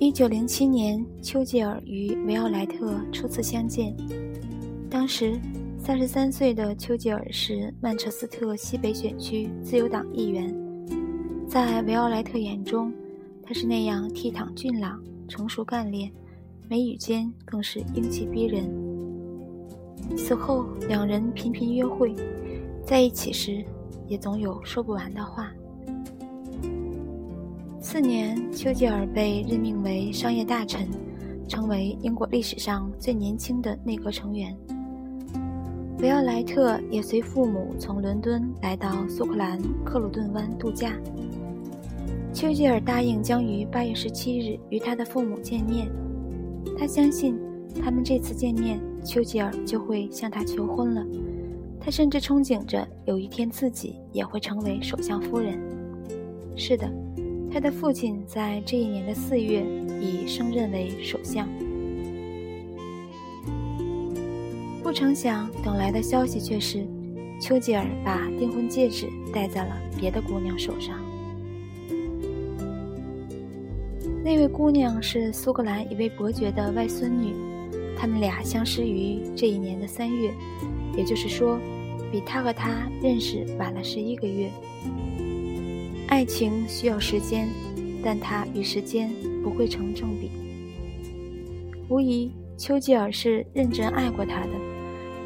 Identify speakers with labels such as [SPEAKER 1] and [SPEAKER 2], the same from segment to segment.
[SPEAKER 1] 一九零七年，丘吉尔与维奥莱特初次相见。当时，三十三岁的丘吉尔是曼彻斯特西北选区自由党议员。在维奥莱特眼中，他是那样倜傥俊朗、成熟干练，眉宇间更是英气逼人。此后，两人频频约会，在一起时也总有说不完的话。次年，丘吉尔被任命为商业大臣，成为英国历史上最年轻的内阁成员。维奥莱特也随父母从伦敦来到苏格兰克鲁顿湾度假。丘吉尔答应将于八月十七日与他的父母见面。他相信，他们这次见面，丘吉尔就会向他求婚了。他甚至憧憬着有一天自己也会成为首相夫人。是的。他的父亲在这一年的四月已升任为首相。不成想，等来的消息却是，丘吉尔把订婚戒指戴在了别的姑娘手上。那位姑娘是苏格兰一位伯爵的外孙女，他们俩相识于这一年的三月，也就是说，比他和她认识晚了十一个月。爱情需要时间，但它与时间不会成正比。无疑，丘吉尔是认真爱过她的，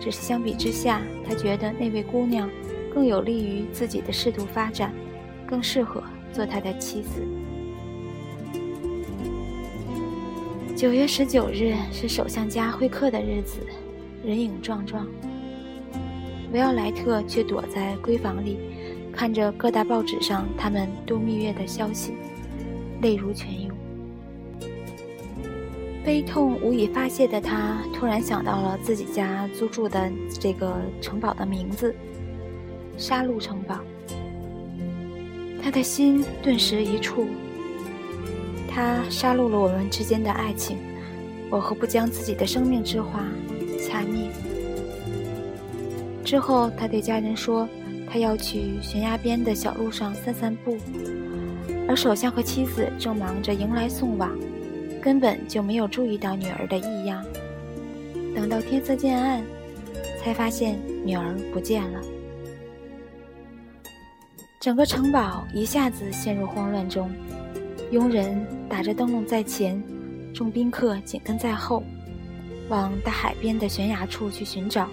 [SPEAKER 1] 只是相比之下，他觉得那位姑娘更有利于自己的仕途发展，更适合做他的妻子。九月十九日是首相家会客的日子，人影幢幢，维奥莱特却躲在闺房里。看着各大报纸上他们度蜜月的消息，泪如泉涌。悲痛无以发泄的他，突然想到了自己家租住的这个城堡的名字——杀戮城堡。他的心顿时一触。他杀戮了我们之间的爱情，我何不将自己的生命之花掐灭？之后，他对家人说。他要去悬崖边的小路上散散步，而首相和妻子正忙着迎来送往，根本就没有注意到女儿的异样。等到天色渐暗，才发现女儿不见了。整个城堡一下子陷入慌乱中，佣人打着灯笼在前，众宾客紧跟在后，往大海边的悬崖处去寻找。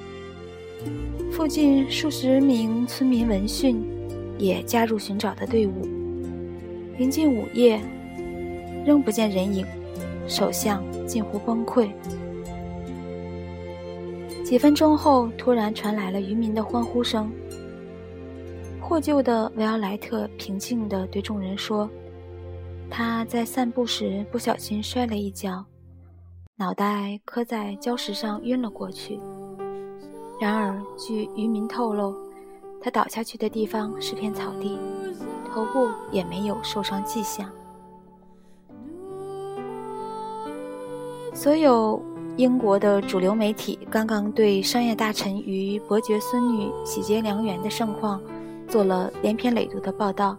[SPEAKER 1] 附近数十名村民闻讯，也加入寻找的队伍。临近午夜，仍不见人影，首相近乎崩溃。几分钟后，突然传来了渔民的欢呼声。获救的维奥莱特平静地对众人说：“他在散步时不小心摔了一跤，脑袋磕在礁石上，晕了过去。”然而，据渔民透露，他倒下去的地方是片草地，头部也没有受伤迹象。所有英国的主流媒体刚刚对商业大臣与伯爵孙女喜结良缘的盛况做了连篇累牍的报道，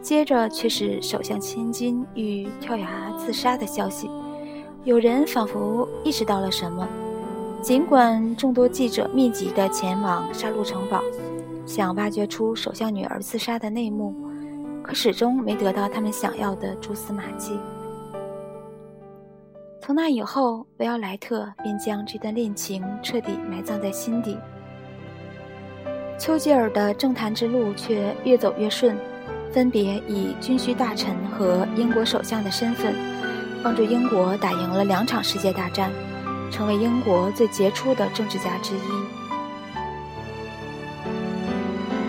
[SPEAKER 1] 接着却是首相千金欲跳崖自杀的消息。有人仿佛意识到了什么。尽管众多记者密集地前往杀戮城堡，想挖掘出首相女儿自杀的内幕，可始终没得到他们想要的蛛丝马迹。从那以后，维奥莱特便将这段恋情彻底埋葬在心底。丘吉尔的政坛之路却越走越顺，分别以军需大臣和英国首相的身份，帮助英国打赢了两场世界大战。成为英国最杰出的政治家之一。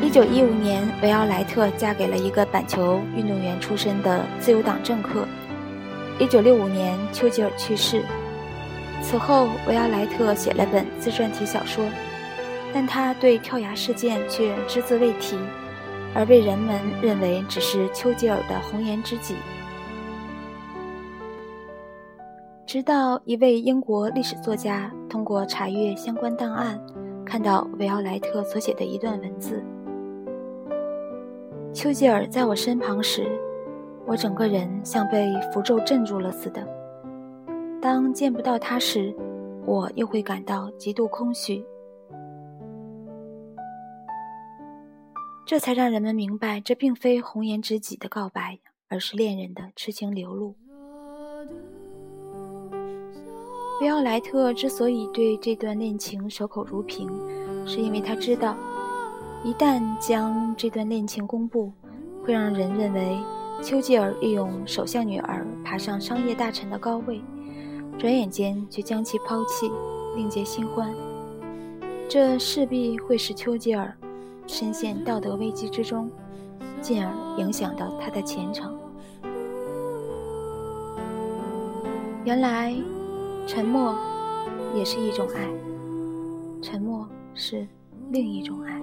[SPEAKER 1] 一九一五年，维奥莱特嫁给了一个板球运动员出身的自由党政客。一九六五年，丘吉尔去世。此后，维奥莱特写了本自传体小说，但他对跳崖事件却只字未提，而被人们认为只是丘吉尔的红颜知己。直到一位英国历史作家通过查阅相关档案，看到维奥莱特所写的一段文字：“丘吉尔在我身旁时，我整个人像被符咒镇住了似的。当见不到他时，我又会感到极度空虚。这才让人们明白，这并非红颜知己的告白，而是恋人的痴情流露。维奥莱特之所以对这段恋情守口如瓶，是因为他知道，一旦将这段恋情公布，会让人认为丘吉尔利用首相女儿爬上商业大臣的高位，转眼间就将其抛弃，另结新欢。这势必会使丘吉尔深陷道德危机之中，进而影响到他的前程。原来。沉默也是一种爱，沉默是另一种爱。